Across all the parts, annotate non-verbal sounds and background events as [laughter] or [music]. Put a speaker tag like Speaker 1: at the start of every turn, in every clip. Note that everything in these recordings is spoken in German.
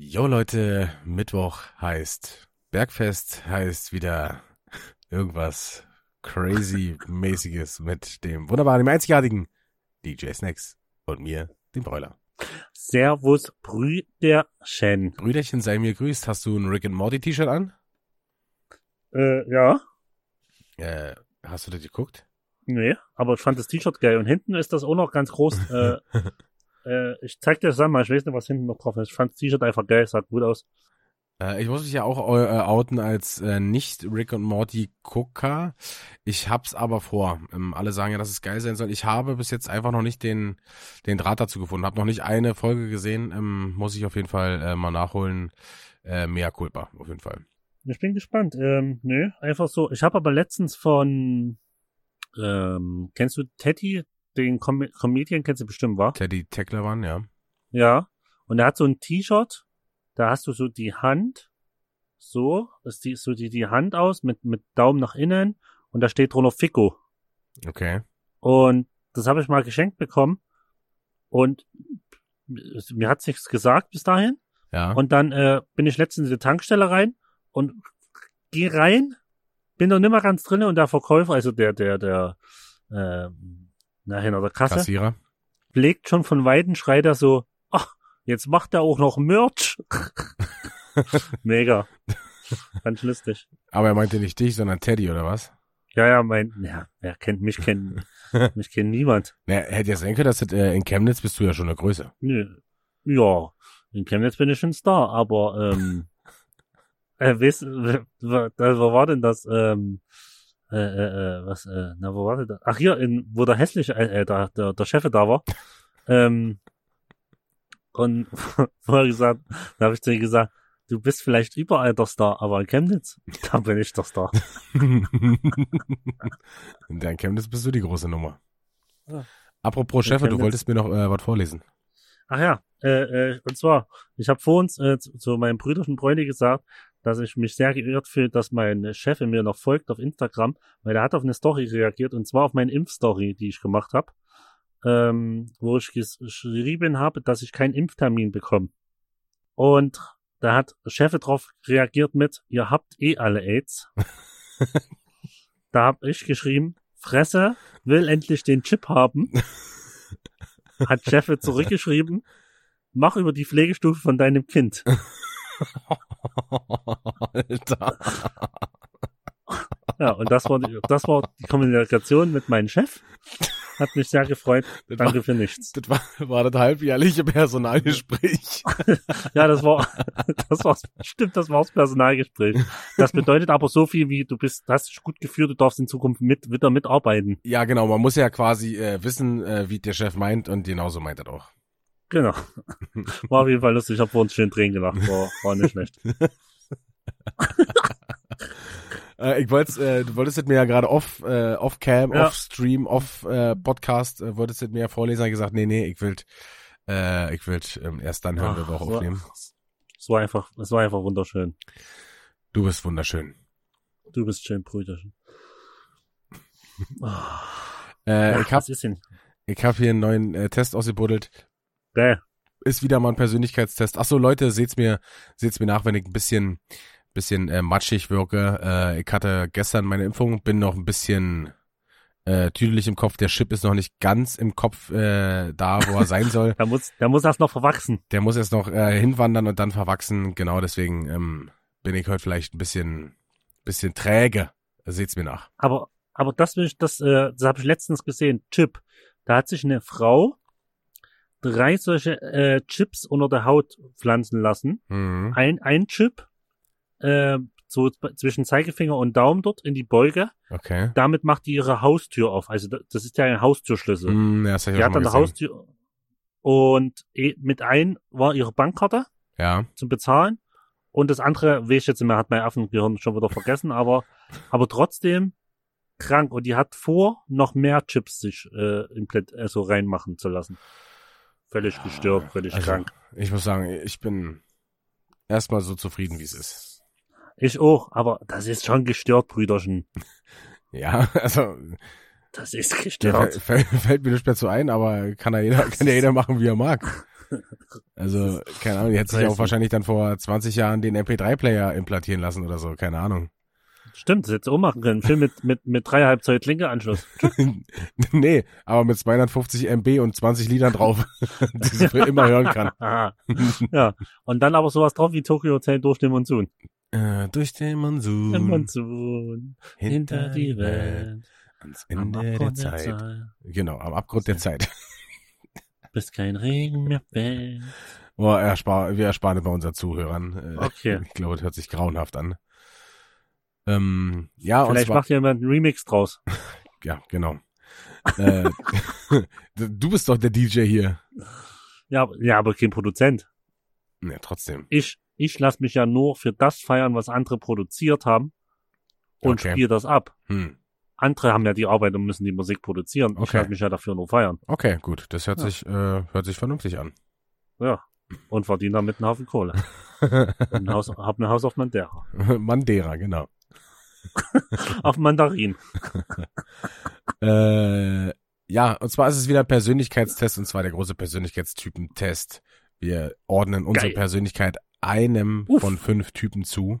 Speaker 1: Jo Leute, Mittwoch heißt Bergfest, heißt wieder irgendwas crazy-mäßiges mit dem wunderbaren, dem einzigartigen DJ Snacks und mir, dem Bräuler.
Speaker 2: Servus Brüderchen.
Speaker 1: Brüderchen, sei mir grüßt. Hast du ein Rick and Morty T-Shirt an?
Speaker 2: Äh, ja.
Speaker 1: Äh, hast du das geguckt?
Speaker 2: Nee, aber ich fand das T-Shirt geil. Und hinten ist das auch noch ganz groß. [laughs] äh, äh, ich zeig dir das dann mal, ich weiß nicht, was hinten noch drauf ist. Ich fand das T-Shirt einfach geil, sah gut aus.
Speaker 1: Äh, ich muss mich ja auch äh, outen als äh, nicht Rick und Morty Gucker. Ich hab's aber vor. Ähm, alle sagen ja, dass es geil sein soll. Ich habe bis jetzt einfach noch nicht den, den Draht dazu gefunden. Hab noch nicht eine Folge gesehen. Ähm, muss ich auf jeden Fall mal nachholen. Mehr culpa, auf jeden Fall.
Speaker 2: Ich bin gespannt. Ähm, nö, einfach so. Ich habe aber letztens von, ähm, kennst du Teddy, den Com Comedian, kennst du bestimmt, war?
Speaker 1: Teddy Tecklermann, ja.
Speaker 2: Ja. Und er hat so ein T-Shirt, da hast du so die Hand, so, ist die, so die, die Hand aus mit, mit Daumen nach innen und da steht drunter Fico.
Speaker 1: Okay.
Speaker 2: Und das habe ich mal geschenkt bekommen und mir hat's nichts gesagt bis dahin.
Speaker 1: Ja.
Speaker 2: Und dann äh, bin ich letztens in die Tankstelle rein und geh rein, bin noch nimmer ganz drinne und der Verkäufer, also der, der, der, äh, na, hinter der Kasse,
Speaker 1: Kassierer.
Speaker 2: blickt schon von Weitem, schreit er so, ach, jetzt macht er auch noch Merch. [laughs] Mega. Ganz lustig.
Speaker 1: Aber er meinte nicht dich, sondern Teddy, oder was?
Speaker 2: Ja, ja, mein, ja, wer kennt mich, kennt, [laughs] mich kennt niemand.
Speaker 1: Naja, hätte ja sein können, dass das, äh, in Chemnitz bist du ja schon eine Größe.
Speaker 2: Nö. Ja, in Chemnitz bin ich ein Star, aber, ähm, [laughs] äh, weißt, da- wo war denn das, ähm, äh, äh, äh, was, äh, na, wo war denn das? Ach, hier, in, wo der hässliche, äh, äh, der, der, der Chef da war, [laughs] ähm, und [laughs] vorher gesagt, da habe ich zu ihm gesagt, du bist vielleicht überall der Star, aber in Chemnitz, [laughs] da bin ich der Star.
Speaker 1: in deinem Chemnitz bist du die große Nummer.
Speaker 2: Ja.
Speaker 1: Apropos
Speaker 2: In
Speaker 1: Chef, du wolltest mir noch äh, was vorlesen.
Speaker 2: Ach ja, äh, äh, und zwar, ich habe vor uns äh, zu, zu meinem brüderischen Bräune gesagt, dass ich mich sehr geirrt fühle, dass mein Chef mir noch folgt auf Instagram, weil er hat auf eine Story reagiert und zwar auf meine Impfstory, die ich gemacht habe, ähm, wo ich ges- geschrieben habe, dass ich keinen Impftermin bekomme. Und da hat Chef drauf reagiert mit, ihr habt eh alle AIDS. [laughs] da habe ich geschrieben, Fresse, will endlich den Chip haben. Hat Chef zurückgeschrieben, mach über die Pflegestufe von deinem Kind. [laughs] [laughs]
Speaker 1: Alter.
Speaker 2: Ja, und das war, die, das war die Kommunikation mit meinem Chef. Hat mich sehr gefreut.
Speaker 1: Das
Speaker 2: Danke
Speaker 1: war,
Speaker 2: für nichts.
Speaker 1: das war, war das halbjährliche Personalgespräch. [laughs]
Speaker 2: Ja, das war, das war, stimmt, das war das Personalgespräch. Das bedeutet aber so viel wie, du bist, hast dich gut geführt, du darfst in Zukunft mit, wieder mitarbeiten.
Speaker 1: Ja, genau. Man muss ja quasi äh, wissen, äh, wie der Chef meint und genauso meint er auch.
Speaker 2: Genau. [laughs] War auf jeden Fall lustig. Ich habe vor uns schön Tränen gelacht. War, war nicht schlecht. [laughs]
Speaker 1: Äh, ich wollte, äh, du wolltest es mir ja gerade off, äh, off Cam,
Speaker 2: Ja.
Speaker 1: off Stream, off äh, Podcast, äh, wolltest es mir ja vorlesen, ich gesagt, nee, nee, ich will, äh, ich will ähm, erst dann hören, wenn wir auch
Speaker 2: Ach, so-
Speaker 1: aufnehmen.
Speaker 2: Es war einfach, es war einfach wunderschön.
Speaker 1: Du bist wunderschön.
Speaker 2: Du bist schön, Brüderchen.
Speaker 1: Äh,
Speaker 2: ja,
Speaker 1: ich hab, ich hab hier einen neuen äh, Test ausgebuddelt.
Speaker 2: Geil.
Speaker 1: Ist wieder mal ein Persönlichkeitstest. Ach so, Leute, seht's mir, seht's mir nach, wenn ich ein bisschen, bisschen äh, matschig wirke. Äh, ich hatte gestern meine Impfung, bin noch ein bisschen äh, tüdelig im Kopf. Der Chip ist noch nicht ganz im Kopf äh, da, wo er sein soll. [laughs]
Speaker 2: Da muss, da muss erst noch verwachsen.
Speaker 1: Der muss jetzt noch äh, hinwandern und dann verwachsen. Genau, deswegen ähm, bin ich heute vielleicht ein bisschen, bisschen träge. Seht's mir nach.
Speaker 2: Aber, aber das will ich, das, äh, das habe ich letztens gesehen. Chip. Da hat sich eine Frau drei solche äh, Chips unter der Haut pflanzen lassen.
Speaker 1: Mhm.
Speaker 2: Ein, ein Chip, äh, so zwischen Zeigefinger und Daumen dort in die Beuge.
Speaker 1: Okay.
Speaker 2: Damit macht die ihre Haustür auf. Also da- das ist ja ein Haustürschlüssel.
Speaker 1: Mm, ja, das
Speaker 2: die hat dann eine. Haustür. Und eh- mit ein war ihre Bankkarte
Speaker 1: Ja.
Speaker 2: zum Bezahlen. Und das andere, weiß ich jetzt nicht mehr, hat mein Affengehirn schon wieder vergessen, aber, [laughs] aber trotzdem krank. Und die hat vor, noch mehr Chips sich äh, implant, äh, so reinmachen zu lassen. Völlig gestört, völlig
Speaker 1: Also,
Speaker 2: krank.
Speaker 1: Ich muss sagen, ich bin erstmal so zufrieden, wie es ist.
Speaker 2: Ich auch, aber das ist schon gestört, Brüderchen. [laughs]
Speaker 1: Ja, also
Speaker 2: Das ist gestört.
Speaker 1: fällt, fällt mir nicht mehr zu ein, aber kann ja jeder, [laughs] kann ja jeder machen, wie er mag. [laughs] Also, keine Ahnung, die hätte sich auch wahrscheinlich dann vor 20 Jahren den MP3-Player implantieren lassen oder so, keine Ahnung.
Speaker 2: Stimmt, das hättest du auch machen können. Film mit, mit, mit dreieinhalb Zoll Klinkeanschluss. [laughs]
Speaker 1: nee, aber mit 250 MB und 20 Liedern drauf, [laughs] [laughs] die sie für immer hören kann.
Speaker 2: Aha. ja. Und dann aber sowas drauf wie Tokyo Hotel durch den Monsun.
Speaker 1: Äh, durch den Monsun,
Speaker 2: Monsun, hinter die Welt,
Speaker 1: ans Ende der
Speaker 2: Abgrund
Speaker 1: Zeit. Genau, am Abgrund der Zeit.
Speaker 2: bis kein Regen mehr fällt.
Speaker 1: Boah, erspar wir ersparen bei unseren Zuhörern. Äh,
Speaker 2: Okay.
Speaker 1: Ich glaube, das hört sich grauenhaft an. Ähm, ja,
Speaker 2: Vielleicht
Speaker 1: zwar,
Speaker 2: macht jemand einen Remix draus. [laughs]
Speaker 1: ja, genau. äh, [laughs] du bist doch der DJ hier.
Speaker 2: Ja, aber- ja, aber kein Produzent.
Speaker 1: Ja, trotzdem.
Speaker 2: Ich, ich lasse mich ja nur für das feiern, was andere produziert haben und
Speaker 1: Okay.
Speaker 2: spiele das ab.
Speaker 1: Hm.
Speaker 2: Andere haben ja die Arbeit und müssen die Musik produzieren. Ich
Speaker 1: Okay.
Speaker 2: lasse mich ja dafür nur feiern.
Speaker 1: Okay, gut. Das hört
Speaker 2: Ja.
Speaker 1: sich, äh, hört sich vernünftig an.
Speaker 2: Ja. Und verdiene damit einen Haufen Kohle. [laughs] Und Haus, hab ein Haus auf Madeira.
Speaker 1: Mandera, genau. [laughs]
Speaker 2: Auf Mandarin. [laughs]
Speaker 1: Äh, ja, und zwar ist es wieder Persönlichkeitstest und zwar der große Persönlichkeitstypentest. Wir ordnen unsere
Speaker 2: Geil.
Speaker 1: Persönlichkeit einem
Speaker 2: Uff.
Speaker 1: von fünf Typen zu.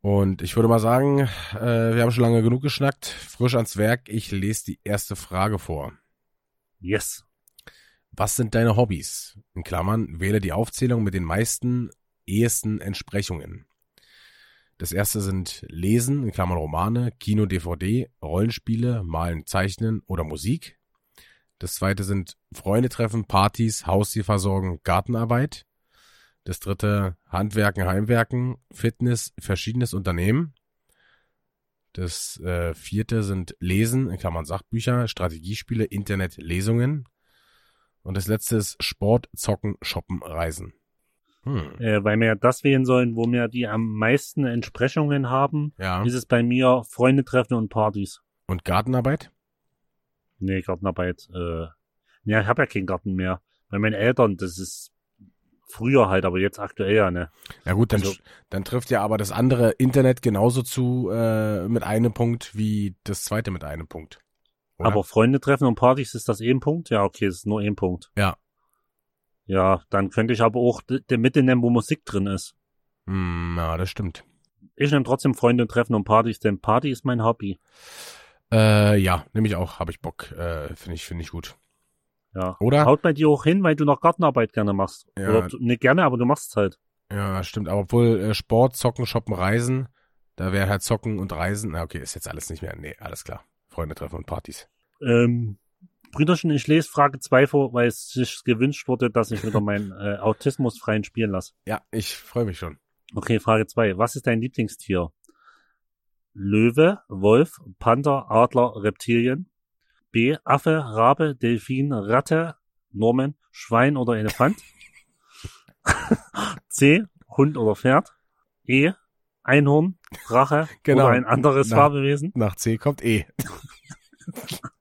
Speaker 1: Und ich würde mal sagen, äh, wir haben schon lange genug geschnackt. Frisch ans Werk. Ich lese die erste Frage vor.
Speaker 2: Yes.
Speaker 1: Was sind deine Hobbys? In Klammern, wähle die Aufzählung mit den meisten ehesten Entsprechungen. Das erste sind Lesen, in Klammern Romane, Kino, DVD, Rollenspiele, Malen, Zeichnen oder Musik. Das zweite sind Freunde treffen, Partys, Haustier versorgen, Gartenarbeit. Das dritte Handwerken, Heimwerken, Fitness, verschiedenes Unternehmen. Das äh, vierte sind Lesen, in Klammern Sachbücher, Strategiespiele, Internet, Lesungen. Und das letzte ist Sport, Zocken, Shoppen, Reisen. Hm.
Speaker 2: Äh, weil wir ja das wählen sollen, wo wir die am meisten Entsprechungen haben,
Speaker 1: Ja.
Speaker 2: ist es bei mir Freunde treffen und Partys.
Speaker 1: Und Gartenarbeit?
Speaker 2: Nee, Gartenarbeit. Äh, ja, ich habe ja keinen Garten mehr. Bei meinen Eltern, das ist früher halt, aber jetzt aktuell ja, ne?
Speaker 1: Ja gut, dann,
Speaker 2: Also-
Speaker 1: dann trifft ja aber das andere Internet genauso zu äh, mit einem Punkt wie das zweite mit einem Punkt. Oder?
Speaker 2: Aber Freunde treffen und Partys, ist das ein Punkt? Ja, okay, es ist nur ein Punkt.
Speaker 1: Ja.
Speaker 2: Ja, dann könnte ich aber auch d- der Mitte nehmen, wo Musik drin ist.
Speaker 1: Hm, ja, das stimmt.
Speaker 2: Ich nehme trotzdem Freunde treffen und Partys, denn Party ist mein Hobby.
Speaker 1: Äh, ja, nehme ich auch, habe ich Bock. Äh, finde ich, finde ich gut.
Speaker 2: Ja.
Speaker 1: Oder?
Speaker 2: Haut bei dir auch hin, weil du noch Gartenarbeit gerne machst.
Speaker 1: Ja.
Speaker 2: Oder nicht gerne, aber du machst es halt.
Speaker 1: Ja, stimmt. Aber obwohl äh, Sport, Zocken, Shoppen, Reisen, da wäre halt Zocken und Reisen. Na okay, ist jetzt alles nicht mehr. Nee, alles klar. Freunde treffen und Partys.
Speaker 2: Ähm, Brüderchen, ich lese Frage 2 vor, weil es sich gewünscht wurde, dass ich wieder meinen äh, Autismus freien spielen lasse.
Speaker 1: Ja, ich freue mich schon.
Speaker 2: Okay, Frage 2. Was ist dein Lieblingstier? Löwe, Wolf, Panther, Adler, Reptilien. B. Affe, Rabe, Delfin, Ratte, Norman, Schwein oder Elefant. [laughs] C. Hund oder Pferd. E. Einhorn, Drache
Speaker 1: Genau.
Speaker 2: oder ein anderes
Speaker 1: Na.
Speaker 2: Fabelwesen.
Speaker 1: Nach C kommt E. [laughs]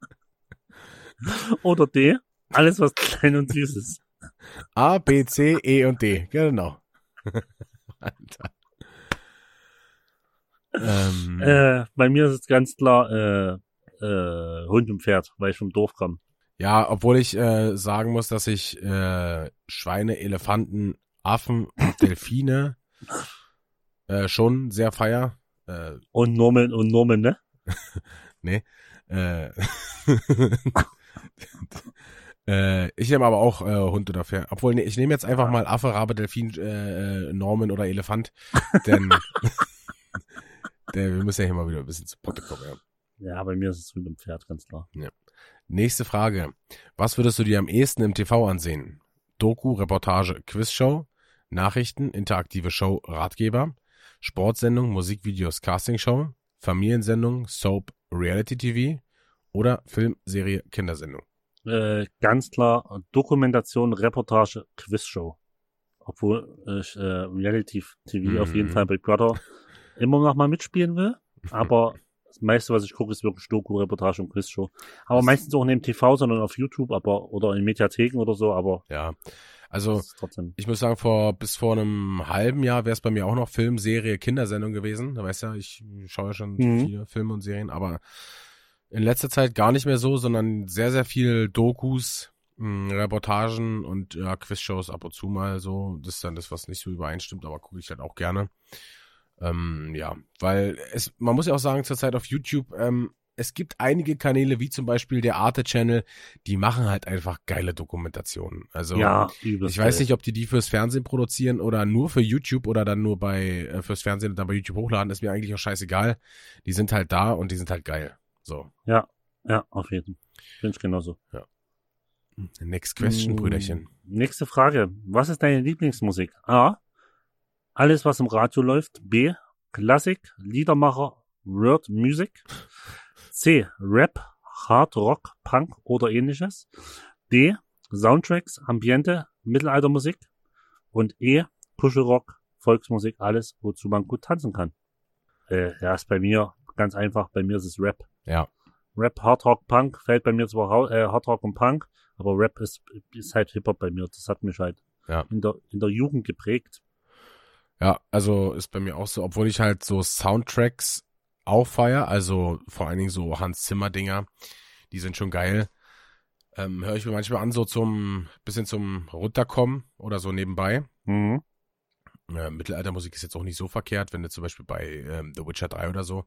Speaker 1: [laughs]
Speaker 2: Oder D. Alles, was klein und süß ist.
Speaker 1: A, B, C, E und D. Genau. [laughs] Alter. Ähm,
Speaker 2: Äh, bei mir ist es ganz klar äh, äh, Hund und Pferd, weil ich vom Dorf komme.
Speaker 1: ja, obwohl ich äh, sagen muss, dass ich äh, Schweine, Elefanten, Affen und [laughs] Delfine äh, schon sehr feier. Äh,
Speaker 2: Und Norman und Norman, ne?
Speaker 1: äh, [laughs] äh, ich nehme aber auch äh, Hund oder Pferd. Obwohl, nee, ich nehme jetzt einfach mal Affe, Rabe, Delfin, äh, Norman oder Elefant. Denn [laughs] der, wir müssen ja hier mal wieder ein bisschen zu Potte kommen. Ja.
Speaker 2: Ja, bei mir ist es Hund und Pferd, ganz klar.
Speaker 1: Nächste Frage. Was würdest du dir am ehesten im TV ansehen? Doku, Reportage, Quizshow, Nachrichten, interaktive Show, Ratgeber, Sportsendung, Musikvideos, Castingshow, Familiensendung, Soap, Reality TV oder Film, Serie, Kindersendung?
Speaker 2: Äh, ganz klar Dokumentation, Reportage, Quizshow. Obwohl ich äh, Reality TV auf jeden
Speaker 1: Mhm.
Speaker 2: Fall Big Brother [laughs] immer noch mal mitspielen will. Aber das meiste, was ich gucke, ist wirklich Doku, Reportage und Quizshow. Aber
Speaker 1: Das-
Speaker 2: meistens auch nicht im TV, sondern auf YouTube, aber oder in Mediatheken oder so, aber
Speaker 1: Ja, also ich muss sagen, vor bis vor einem halben Jahr wäre es bei mir auch noch Film, Serie, Kindersendung gewesen. Da weißt ja, ich schaue ja schon
Speaker 2: Mhm.
Speaker 1: viele Filme und Serien, aber in letzter Zeit gar nicht mehr so, sondern sehr, sehr viel Dokus Mh, Reportagen und ja, Quizshows ab und zu mal so. Das ist dann das, was nicht so übereinstimmt, aber gucke ich halt auch gerne. Ähm, ja, weil es, man muss ja auch sagen, zurzeit auf YouTube, ähm, es gibt einige Kanäle, wie zum Beispiel der Arte Channel, die machen halt einfach geile Dokumentationen. Also
Speaker 2: ja,
Speaker 1: ich weiß nicht, ob die die fürs Fernsehen produzieren oder nur für YouTube oder dann nur bei äh, fürs Fernsehen und dann bei YouTube hochladen, ist mir eigentlich auch scheißegal. Die sind halt da und die sind halt geil. So.
Speaker 2: Ja, ja, auf jeden Fall. Finde ich genauso.
Speaker 1: Ja. Next question,
Speaker 2: Mm,
Speaker 1: Brüderchen.
Speaker 2: Nächste Frage. Was ist deine Lieblingsmusik? A. Alles, was im Radio läuft. B. Klassik, Liedermacher, Word Music. C. Rap, Hard Rock, Punk oder ähnliches. D. Soundtracks, Ambiente, Mittelaltermusik. Und E. Kuschelrock, Volksmusik, alles, wozu man gut tanzen kann. Äh, ja, ist bei mir ganz einfach. Bei mir ist es Rap.
Speaker 1: Ja.
Speaker 2: Rap, Hard Rock, Punk fällt bei mir zwar hau- äh, Hard Rock und Punk, aber Rap ist, ist halt Hip-Hop bei mir. Das hat mich halt
Speaker 1: Ja.
Speaker 2: in, der, in der Jugend geprägt.
Speaker 1: Ja, also ist bei mir auch so, obwohl ich halt so Soundtracks auch feier, also vor allen Dingen so Hans Zimmer Dinger, die sind schon geil. Ähm, höre ich mir manchmal an, so zum bisschen zum Runterkommen oder so nebenbei.
Speaker 2: Mhm.
Speaker 1: Äh, Mittelaltermusik ist jetzt auch nicht so verkehrt, wenn du zum Beispiel bei ähm, The Witcher 3 oder so,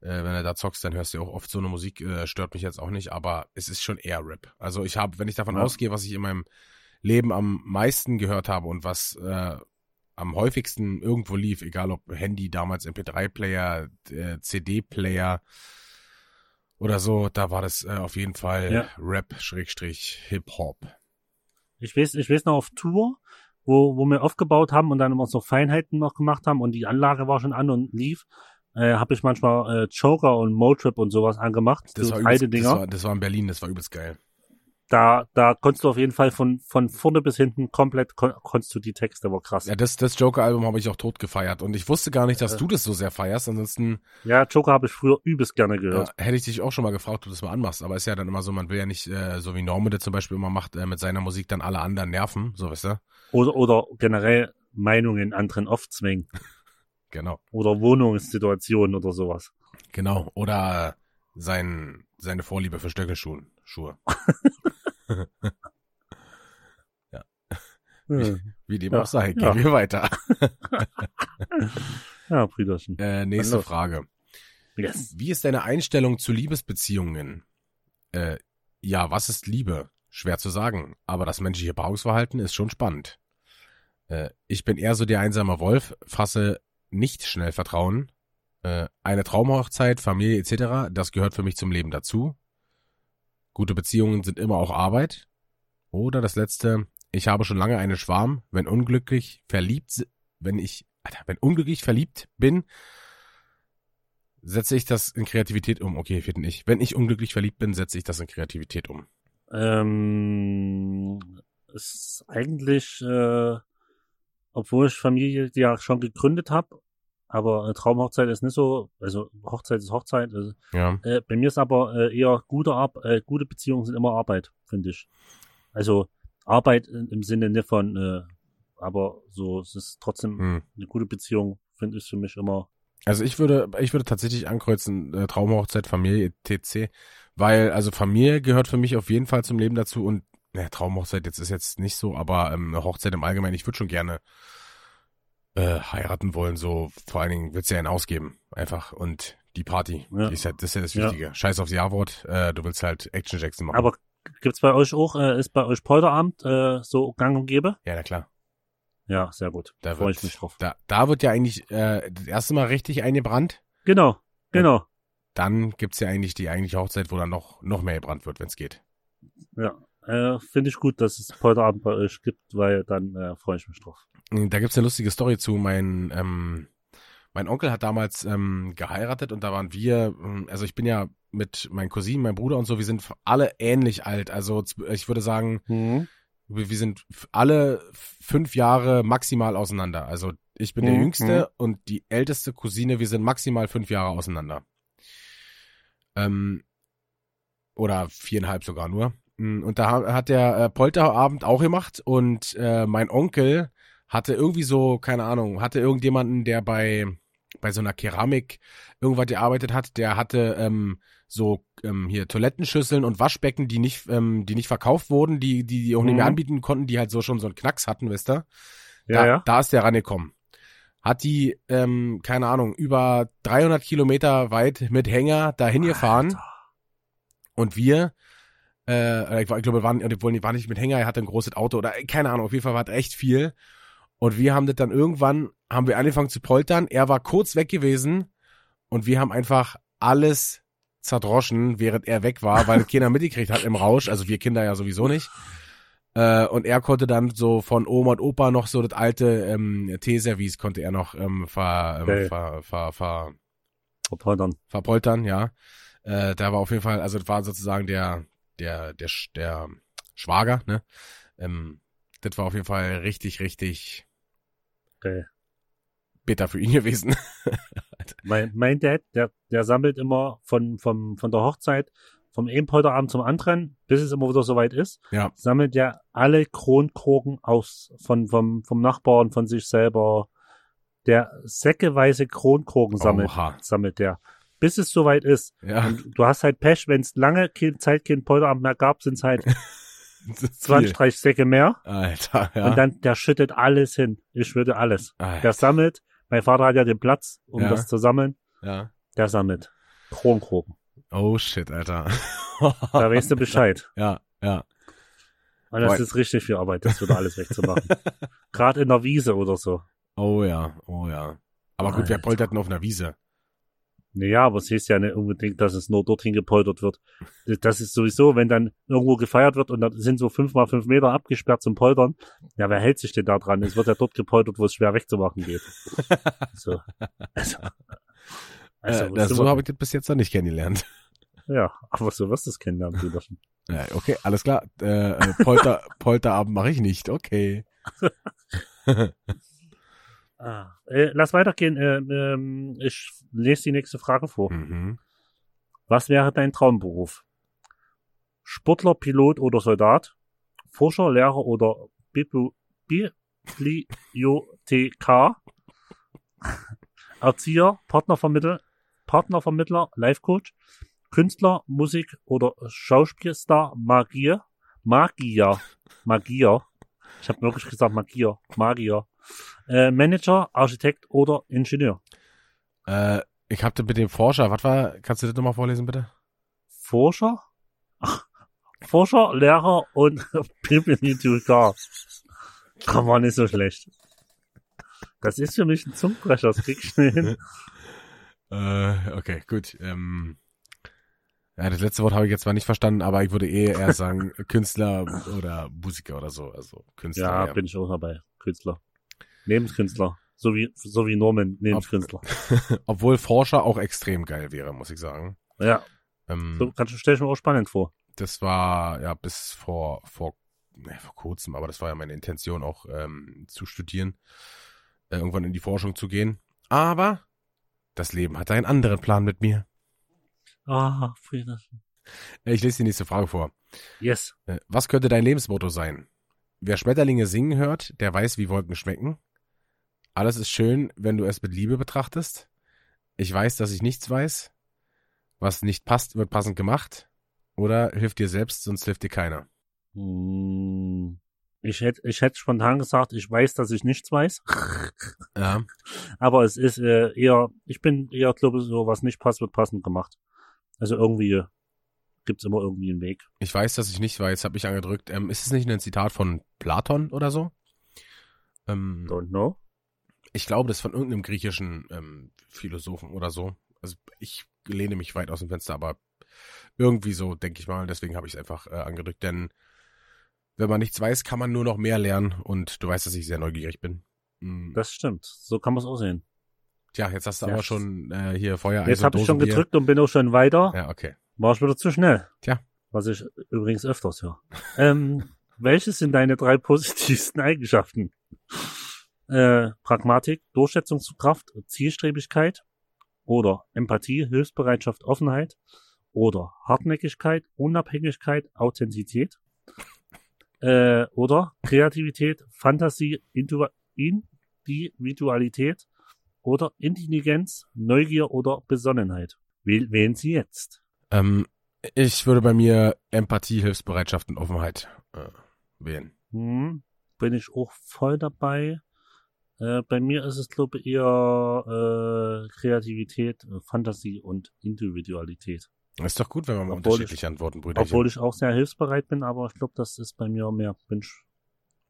Speaker 1: äh, wenn du da zockst, dann hörst du ja auch oft so eine Musik, äh, stört mich jetzt auch nicht, aber es ist schon eher Rap. Also ich habe, wenn ich davon
Speaker 2: Ja.
Speaker 1: ausgehe, was ich in meinem Leben am meisten gehört habe und was äh, am häufigsten irgendwo lief, egal ob Handy, damals MP3-Player, äh, CD-Player oder so, da war das äh, auf jeden Fall
Speaker 2: Ja.
Speaker 1: Rap-Hip-Hop.
Speaker 2: Ich weiß, ich weiß noch auf Tour, wo, wo wir aufgebaut haben und dann immer so Feinheiten noch gemacht haben und die Anlage war schon an und lief, äh, habe ich manchmal äh, Joker und Motrip und sowas angemacht.
Speaker 1: Das
Speaker 2: so
Speaker 1: war,
Speaker 2: alte
Speaker 1: übelst,
Speaker 2: Dinger.
Speaker 1: das, war, das war in Berlin, das war übelst geil.
Speaker 2: da, da konntest du auf jeden Fall von, von vorne bis hinten komplett, kon konntest du die Texte, war krass.
Speaker 1: Ja, das, das Joker-Album habe ich auch tot gefeiert und ich wusste gar nicht, dass
Speaker 2: Äh.
Speaker 1: du das so sehr feierst. Ansonsten
Speaker 2: Ja, Joker habe ich früher übelst gerne gehört.
Speaker 1: hätte ich dich auch schon mal gefragt, ob du das mal anmachst. Aber ist ja dann immer so, man will ja nicht, äh, so wie Norman das zum Beispiel immer macht, äh, mit seiner Musik dann alle anderen nerven, so weißt du?
Speaker 2: Oder, oder generell Meinungen anderen aufzwingen.
Speaker 1: Genau,
Speaker 2: Oder Wohnungssituationen oder sowas.
Speaker 1: genau. Oder äh, sein, seine Vorliebe für Stöckelschuhen, Schuhe. [laughs] [laughs]
Speaker 2: Hm.
Speaker 1: Wie dem
Speaker 2: Ja,
Speaker 1: auch sei, gehen
Speaker 2: ja.
Speaker 1: wir weiter. [laughs]
Speaker 2: Ja, Brüderchen.
Speaker 1: Äh, nächste. Frage.
Speaker 2: Yes.
Speaker 1: Wie ist deine Einstellung zu Liebesbeziehungen? Äh, ja, was ist Liebe? Schwer zu sagen, aber das menschliche Paarungsverhalten ist schon spannend. Äh, ich bin eher so der einsame Wolf, fasse nicht schnell Vertrauen. Äh, eine Traumhochzeit, Familie etc., das gehört für mich zum Leben dazu. Gute Beziehungen sind immer auch Arbeit. Oder das letzte, ich habe schon lange eine Schwarm, wenn unglücklich verliebt, wenn ich, Alter, wenn unglücklich verliebt bin, setze ich das in Kreativität um. Okay, vierten ich. Wenn ich unglücklich verliebt bin, setze ich das in Kreativität um.
Speaker 2: Ähm, ist eigentlich, äh, obwohl ich Familie ja schon gegründet habe, aber Traumhochzeit ist nicht so, also Hochzeit ist Hochzeit. Also,
Speaker 1: Ja.
Speaker 2: äh, bei mir ist aber äh, eher gute, Ar äh, gute Beziehungen sind immer Arbeit, finde ich. Also Arbeit im im Sinne nicht von, äh, aber so, es ist trotzdem
Speaker 1: Hm.
Speaker 2: eine gute Beziehung, finde ich für mich immer.
Speaker 1: Also ich würde, ich würde tatsächlich ankreuzen, äh, Traumhochzeit, Familie, etc. Weil, also Familie gehört für mich auf jeden Fall zum Leben dazu und ja, Traumhochzeit jetzt ist jetzt nicht so, aber ähm, eine Hochzeit im Allgemeinen, ich würde schon gerne äh, heiraten wollen, so vor allen Dingen willst du ja einen ausgeben, einfach und die Party,
Speaker 2: Ja.
Speaker 1: die ist ja, das ist ja das
Speaker 2: Ja.
Speaker 1: Wichtige. Scheiß aufs Ja-Wort, äh, du willst halt Action Jackson machen.
Speaker 2: Aber gibt's bei euch auch, äh, ist bei euch Polterabend äh, so gang und gäbe?
Speaker 1: ja, na klar.
Speaker 2: Ja, sehr gut.
Speaker 1: Da
Speaker 2: Freue
Speaker 1: wird,
Speaker 2: ich mich drauf.
Speaker 1: Da, da wird ja eigentlich äh, das erste Mal richtig eingebrannt.
Speaker 2: Genau, genau.
Speaker 1: Dann gibt's ja eigentlich die eigentliche Hochzeit, wo dann noch, noch mehr gebrannt wird, wenn's geht.
Speaker 2: Ja, äh, finde ich gut, dass es Polterabend bei euch gibt, weil dann äh, freue ich mich drauf.
Speaker 1: Da gibt's eine lustige Story zu. Mein, ähm, mein Onkel hat damals ähm, geheiratet und da waren wir, ähm, also ich bin ja mit meinen Cousinen, meinem Bruder und so, wir sind alle ähnlich alt. Also ich würde sagen,
Speaker 2: Mhm.
Speaker 1: wir, wir sind alle fünf Jahre maximal auseinander. Also ich bin der
Speaker 2: Mhm,
Speaker 1: Jüngste und die älteste Cousine, wir sind maximal fünf Jahre auseinander. Ähm, oder viereinhalb sogar nur. Mm, Und da ha- hat der äh, Polterabend auch gemacht und äh, mein Onkel hatte irgendwie so, keine Ahnung, hatte irgendjemanden, der bei bei so einer Keramik irgendwas gearbeitet hat, der hatte ähm, so ähm, hier Toilettenschüsseln und Waschbecken, die nicht, ähm, die nicht verkauft wurden, die, die, die auch nicht mehr
Speaker 2: Mhm.
Speaker 1: anbieten konnten, die halt so schon so einen Knacks hatten, wisst ihr?
Speaker 2: Ja,
Speaker 1: da,
Speaker 2: ja.
Speaker 1: da ist der rangekommen. Hat die, ähm, keine Ahnung, über 300 Kilometer weit mit Hänger dahin gefahren
Speaker 2: Alter.
Speaker 1: und wir, äh, ich, ich glaube, wir waren, obwohl, die war nicht mit Hänger, er hatte ein großes Auto oder äh, keine Ahnung, auf jeden Fall war es echt viel. Und wir haben das dann irgendwann, haben wir angefangen zu poltern. Er war kurz weg gewesen und wir haben einfach alles zerdroschen, während er weg war, weil [laughs] keiner mitgekriegt hat im Rausch. Also wir Kinder ja sowieso nicht. Äh, und er konnte dann so von Oma und Opa noch so das alte ähm, Teeservice konnte er noch ähm, ver, ähm,
Speaker 2: Geil.
Speaker 1: ver, ver, ver,
Speaker 2: Verpoldern.
Speaker 1: verpoltern, ja. Äh, da war auf jeden Fall, also das war sozusagen der, der, der, der Schwager, ne? Ähm, das war auf jeden Fall richtig, richtig
Speaker 2: Geil.
Speaker 1: bitter für ihn [laughs] gewesen.
Speaker 2: Mein, mein Dad, der, der sammelt immer von, vom, von der Hochzeit, vom Ebenpolterabend zum anderen, bis es immer wieder soweit ist,
Speaker 1: Ja.
Speaker 2: sammelt er alle Kronkrogen aus, von, vom, vom Nachbarn, von sich selber. Der säckeweise Kronkrogen sammelt,
Speaker 1: Oha.
Speaker 2: sammelt der. Bis es soweit ist.
Speaker 1: Ja.
Speaker 2: Und du hast halt Pech, wenn es lange Zeit kein Polterabend mehr gab, sind es halt [laughs]
Speaker 1: Das ist
Speaker 2: 20,
Speaker 1: viel.
Speaker 2: 30 Säcke mehr.
Speaker 1: Alter, ja.
Speaker 2: Und dann, der schüttet alles hin. Ich würde alles.
Speaker 1: Alter,
Speaker 2: Der sammelt. Mein Vater hat ja den Platz, um
Speaker 1: Ja.
Speaker 2: das zu sammeln.
Speaker 1: ja.
Speaker 2: Der sammelt. Kronkrogen.
Speaker 1: Oh shit, Alter. [laughs]
Speaker 2: Da weißt du Bescheid.
Speaker 1: Ja, ja.
Speaker 2: Und das
Speaker 1: Boah.
Speaker 2: ist richtig viel Arbeit, das wieder alles wegzumachen. [laughs] Gerade in der Wiese oder so.
Speaker 1: Oh ja, oh ja. Aber gut, wer
Speaker 2: Alter.
Speaker 1: poltert denn auf einer Wiese?
Speaker 2: Naja, aber es ist ja nicht unbedingt, dass es nur dorthin gepoltert wird. Das ist sowieso, wenn dann irgendwo gefeiert wird und da sind so fünf mal fünf Meter abgesperrt zum Poltern. Ja, wer hält sich denn da dran? Es wird ja dort gepoltert, wo es schwer wegzumachen geht. [laughs] So. Also, also
Speaker 1: äh, das, so habe ich das bis jetzt noch nicht kennengelernt.
Speaker 2: ja, aber so wirst du es kennenlernen, Brüderchen.
Speaker 1: Ja, okay, alles klar. Äh, äh, Polter, [laughs] Polterabend mache ich nicht, okay. [laughs]
Speaker 2: Ah. Äh, lass weitergehen. Äh, ähm, ich lese die nächste Frage vor.
Speaker 1: Mhm.
Speaker 2: Was wäre dein Traumberuf? Sportler, Pilot oder Soldat? Forscher, Lehrer oder Bibli Bibliothekar? [laughs] Erzieher, Partnervermittler, Partnervermittler, Life-Coach? Künstler, Musik oder Schauspielstar, Magier? Magier. Magier. Ich habe wirklich gesagt Magier. Magier. Äh, Manager, Architekt oder Ingenieur?
Speaker 1: Äh, ich hab das mit dem Forscher, was war, kannst du das nochmal vorlesen, bitte?
Speaker 2: Forscher? Ach, [laughs] Forscher, Lehrer und Bibliothekar. Kann man nicht so schlecht. Das ist für mich ein Zungenbrecher, das krieg ich nicht hin. [laughs]
Speaker 1: Äh, okay, gut. Ähm, ja, das letzte Wort habe ich jetzt zwar nicht verstanden, aber ich würde eh eher sagen [laughs] Künstler oder Musiker oder so. Also Künstler.
Speaker 2: Ja,
Speaker 1: Ja,
Speaker 2: bin ich auch dabei. Künstler. Lebenskünstler. So wie, so wie Norman, Lebenskünstler. [laughs]
Speaker 1: Obwohl Forscher auch extrem geil wäre, muss ich sagen.
Speaker 2: Ja,
Speaker 1: Ähm,
Speaker 2: so kannst du, stell ich mir auch spannend vor.
Speaker 1: das war ja bis vor vor ne, vor kurzem, aber das war ja meine Intention auch ähm, zu studieren, äh, irgendwann in die Forschung zu gehen. Aber das Leben hatte einen anderen Plan mit mir.
Speaker 2: Ah, Friederchen.
Speaker 1: Äh, Ich lese die nächste Frage vor.
Speaker 2: Yes.
Speaker 1: Äh, Was könnte dein Lebensmotto sein? Wer Schmetterlinge singen hört, der weiß, wie Wolken schmecken. Alles ist schön, wenn du es mit Liebe betrachtest. Ich weiß, dass ich nichts weiß. Was nicht passt, wird passend gemacht. Oder hilf dir selbst, sonst hilft dir keiner.
Speaker 2: Hm, Ich hätte, ich hätte spontan gesagt, ich weiß, dass ich nichts weiß. [laughs]
Speaker 1: Ja.
Speaker 2: Aber es ist äh, eher, ich bin eher, glaube ich, so, was nicht passt, wird passend gemacht. Also irgendwie gibt's immer irgendwie einen Weg.
Speaker 1: Ich weiß, dass ich nicht weiß, habe ich angedrückt. Ähm, ist es nicht ein Zitat von Platon oder so? Ähm,
Speaker 2: Don't know.
Speaker 1: Ich glaube, das ist von irgendeinem griechischen ähm, Philosophen oder so. Also ich lehne mich weit aus dem Fenster, aber irgendwie so, denke ich mal. Deswegen habe ich es einfach äh, angedrückt. Denn wenn man nichts weiß, kann man nur noch mehr lernen. Und du weißt, dass ich sehr neugierig bin. Mm,
Speaker 2: Das stimmt. So kann man es auch sehen.
Speaker 1: Tja, jetzt hast du
Speaker 2: Ja.
Speaker 1: aber schon äh, hier Feuer.
Speaker 2: Jetzt habe ich schon gedrückt und bin auch schon weiter.
Speaker 1: Ja, okay.
Speaker 2: War ich wieder zu schnell.
Speaker 1: Tja.
Speaker 2: Was ich übrigens öfters höre. ähm, [laughs] welches sind deine drei positivsten Eigenschaften? Äh, Pragmatik, Durchsetzungskraft, Zielstrebigkeit oder Empathie, Hilfsbereitschaft, Offenheit oder Hartnäckigkeit, Unabhängigkeit, Authentizität [laughs] äh, oder Kreativität, Fantasie, Intu Individualität oder Intelligenz, Neugier oder Besonnenheit? Wähl, wählen Sie jetzt.
Speaker 1: Ähm, ich würde bei mir Empathie, Hilfsbereitschaft und Offenheit äh, wählen.
Speaker 2: Hm, bin ich auch voll dabei. Äh, bei mir ist es, glaube ich, eher äh, Kreativität, äh, Fantasie und Individualität.
Speaker 1: Ist doch gut, wenn wir mal
Speaker 2: Obwohl
Speaker 1: unterschiedliche Antworten, Brüder.
Speaker 2: Obwohl ich auch sehr hilfsbereit bin, aber ich glaube, das ist bei mir mehr. Bin ich,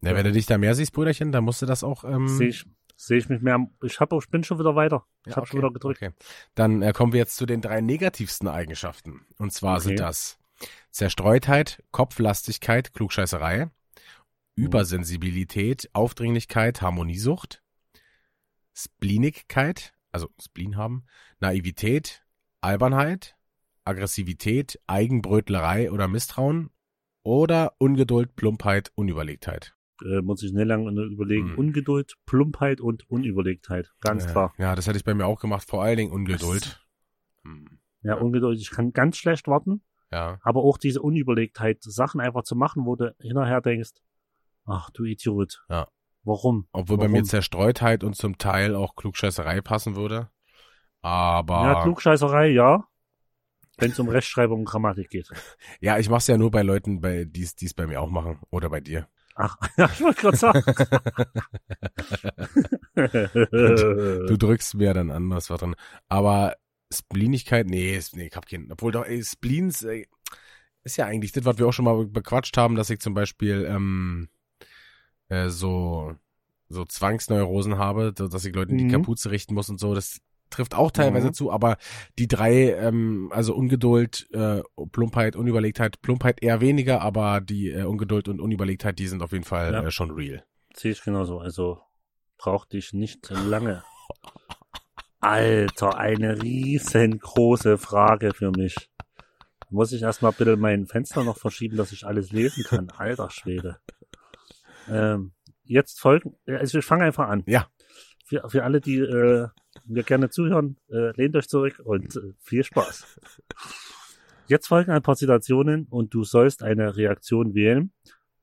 Speaker 1: Ja, wenn du dich da mehr siehst, Brüderchen, dann musst du das auch. Ähm,
Speaker 2: sehe ich, sehe ich mich mehr. Ich habe, ich bin schon wieder weiter. Ich
Speaker 1: ja,
Speaker 2: habe schon wieder gedrückt.
Speaker 1: Okay. Dann äh, kommen wir jetzt zu den drei negativsten Eigenschaften. Und zwar
Speaker 2: Okay.
Speaker 1: sind das Zerstreutheit, Kopflastigkeit, Klugscheißerei. Übersensibilität, Aufdringlichkeit, Harmoniesucht, Spleenigkeit, also Spleen haben, Naivität, Albernheit, Aggressivität, Eigenbrötlerei oder Misstrauen oder Ungeduld, Plumpheit, Unüberlegtheit.
Speaker 2: Äh, muss ich nicht lange überlegen.
Speaker 1: Hm.
Speaker 2: Ungeduld, Plumpheit und Unüberlegtheit. Ganz
Speaker 1: Äh,
Speaker 2: klar.
Speaker 1: Ja, das hätte ich bei mir auch gemacht, vor allen Dingen Ungeduld. Hm,
Speaker 2: Ja, Ungeduld. Ich kann ganz schlecht warten,
Speaker 1: Ja.
Speaker 2: aber auch diese Unüberlegtheit, Sachen einfach zu machen, wo du hinterher denkst, ach du Idiot.
Speaker 1: Ja.
Speaker 2: Warum?
Speaker 1: Obwohl bei
Speaker 2: Warum?
Speaker 1: mir Zerstreutheit und zum Teil auch Klugscheißerei passen würde. Aber
Speaker 2: Ja, Klugscheißerei, ja. Wenn es um [laughs] Rechtschreibung und Grammatik geht.
Speaker 1: ja, ich mach's ja nur bei Leuten, bei die es bei mir auch machen oder bei dir.
Speaker 2: Ach, [laughs] ich wollte gerade sagen. [laughs]
Speaker 1: Du drückst mir dann an, was drin. Aber Spleenigkeit, nee, nee, ich hab keinen. Obwohl doch, ey, Spleens ey, ist ja eigentlich das, was wir auch schon mal bequatscht haben, dass ich zum Beispiel ähm, äh, so so Zwangsneurosen habe, dass ich Leuten die
Speaker 2: Mhm.
Speaker 1: Kapuze richten muss und so. Das trifft auch teilweise
Speaker 2: Mhm.
Speaker 1: zu, aber die drei, ähm, also Ungeduld, äh, Plumpheit, Unüberlegtheit, Plumpheit eher weniger, aber die äh, Ungeduld und Unüberlegtheit, die sind auf jeden Fall
Speaker 2: Ja.
Speaker 1: äh, schon real.
Speaker 2: Sehe ich genauso. Also brauchte ich nicht lange. Alter, eine riesengroße Frage für mich. Muss ich erstmal bitte mein Fenster noch verschieben, dass ich alles lesen kann. Alter Schwede. Ähm, jetzt folgen, also ich fange einfach an.
Speaker 1: Ja.
Speaker 2: Für, für alle, die äh, mir gerne zuhören, äh, lehnt euch zurück und äh, viel Spaß. Jetzt folgen ein paar Situationen und du sollst eine Reaktion wählen,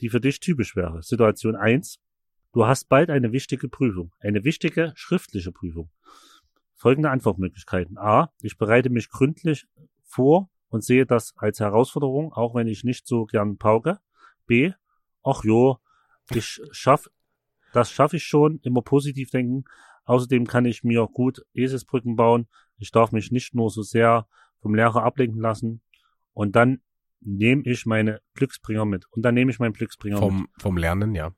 Speaker 2: die für dich typisch wäre. Situation 1. Du hast bald eine wichtige Prüfung, eine wichtige schriftliche Prüfung. Folgende Antwortmöglichkeiten. A. Ich bereite mich gründlich vor und sehe das als Herausforderung, auch wenn ich nicht so gern pauke. B. Ach jo, ich schaff, das schaffe ich schon, immer positiv denken. Außerdem kann ich mir gut Eselsbrücken bauen. Ich darf mich nicht nur so sehr vom Lehrer ablenken lassen. Und dann nehme ich meine Glücksbringer mit. Und dann nehme ich meinen Glücksbringer mit.
Speaker 1: Vom, vom Lernen, ja.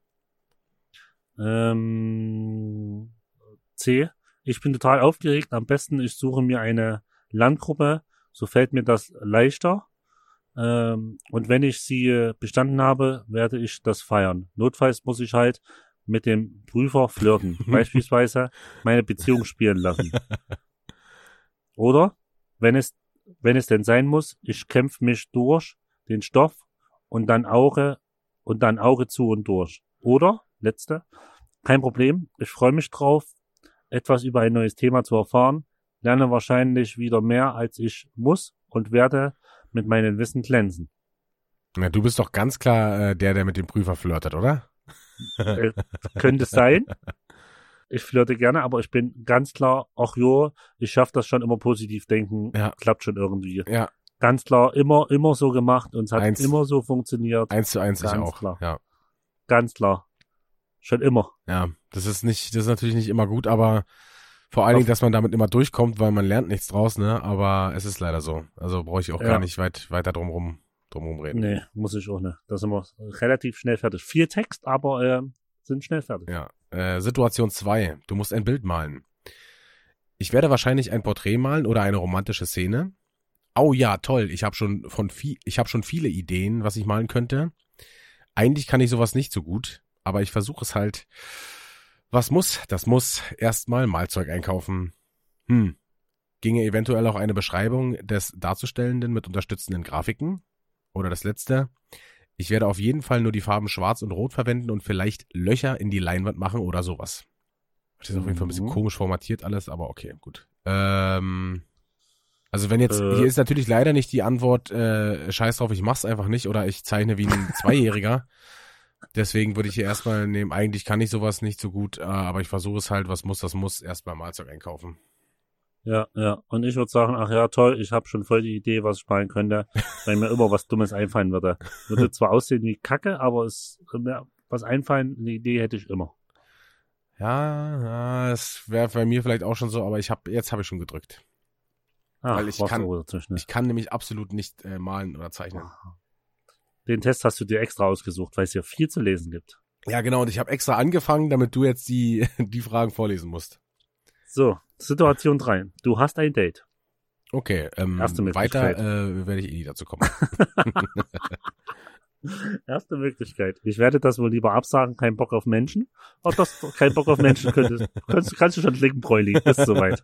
Speaker 2: Ähm, C. Ich bin total aufgeregt. Am besten, ich suche mir eine Lerngruppe. So fällt mir das leichter. Ähm, und wenn ich sie äh, bestanden habe, werde ich das feiern. Notfalls muss ich halt mit dem Prüfer flirten. [laughs] Beispielsweise meine Beziehung spielen lassen. Oder, wenn es, wenn es denn sein muss, ich kämpfe mich durch den Stoff und dann Auge und dann Auge zu und durch. Oder, letzte, kein Problem, ich freue mich drauf, etwas über ein neues Thema zu erfahren, lerne wahrscheinlich wieder mehr als ich muss und werde mit meinem Wissen glänzen.
Speaker 1: ja. Du bist doch ganz klar äh, der, der mit dem Prüfer flirtet, oder?
Speaker 2: Äh, könnte sein. Ich flirte gerne, aber ich bin ganz klar, ach jo, ich schaffe das schon immer positiv denken,
Speaker 1: Ja.
Speaker 2: klappt schon irgendwie.
Speaker 1: Ja,
Speaker 2: Ganz klar, immer, immer so gemacht und es hat
Speaker 1: Eins-
Speaker 2: immer so funktioniert.
Speaker 1: eins zu eins ich
Speaker 2: Ganz
Speaker 1: auch.
Speaker 2: klar.
Speaker 1: Ja.
Speaker 2: Ganz klar. Schon immer.
Speaker 1: Ja, das ist nicht, das ist natürlich nicht immer gut, aber vor allen Dingen, dass man damit immer durchkommt, weil man lernt nichts draus, ne? Aber es ist leider so. Also brauche ich auch
Speaker 2: Ja.
Speaker 1: gar nicht weit weiter drum rum, drum rum reden.
Speaker 2: Nee, muss ich auch nicht. Da sind wir relativ schnell fertig. Viel Text, aber äh, sind schnell fertig.
Speaker 1: Ja. Äh, Situation zwei: Du musst ein Bild malen. Ich werde wahrscheinlich ein Porträt malen oder eine romantische Szene. Oh ja, toll. Ich habe schon von viel, ich habe schon viele Ideen, was ich malen könnte. Eigentlich kann ich sowas nicht so gut, aber ich versuche es halt. Was muss? Das muss erstmal Malzeug einkaufen. Hm. Ginge eventuell auch eine Beschreibung des Darzustellenden mit unterstützenden Grafiken? Oder das letzte? Ich werde auf jeden Fall nur die Farben Schwarz und Rot verwenden und vielleicht Löcher in die Leinwand machen oder sowas. Das ist auf jeden Fall ein bisschen
Speaker 2: Mhm.
Speaker 1: komisch formatiert alles, aber okay, gut. Ähm, also wenn jetzt,
Speaker 2: Äh.
Speaker 1: hier ist natürlich leider nicht die Antwort, äh, scheiß drauf, ich mach's einfach nicht oder ich zeichne wie ein [laughs] Zweijähriger. Deswegen würde ich hier erstmal nehmen, eigentlich kann ich sowas nicht so gut, äh, aber ich versuche es halt, was muss, das muss, erstmal Mahlzeug einkaufen.
Speaker 2: Ja, ja. Und ich würde sagen, ach ja, toll, ich habe schon voll die Idee, was ich sparen könnte, weil mir immer was Dummes einfallen würde. Würde [laughs] zwar aussehen wie Kacke, aber es ja, was einfallen, eine Idee hätte ich immer.
Speaker 1: Ja, ja es wäre bei mir vielleicht auch schon so, aber ich habe jetzt habe ich schon gedrückt.
Speaker 2: Ach,
Speaker 1: Weil ich kann-
Speaker 2: ne?
Speaker 1: Ich kann nämlich absolut nicht äh, malen oder zeichnen.
Speaker 2: Den Test hast du dir extra ausgesucht, weil es hier viel zu lesen gibt.
Speaker 1: Ja, genau, und ich habe extra angefangen, damit du jetzt die, [laughs] die Fragen vorlesen musst.
Speaker 2: So, Situation 3. Du hast ein Date.
Speaker 1: Okay, ähm,
Speaker 2: Erste
Speaker 1: weiter
Speaker 2: Möglichkeit.
Speaker 1: äh, werde ich eh nie dazu kommen. [laughs]
Speaker 2: Erste Möglichkeit. Ich werde das wohl lieber absagen, kein Bock auf Menschen. Oh, das, kein Bock auf Menschen könntest, [laughs] kannst, kannst du schon klicken, Bräuli. Ist soweit.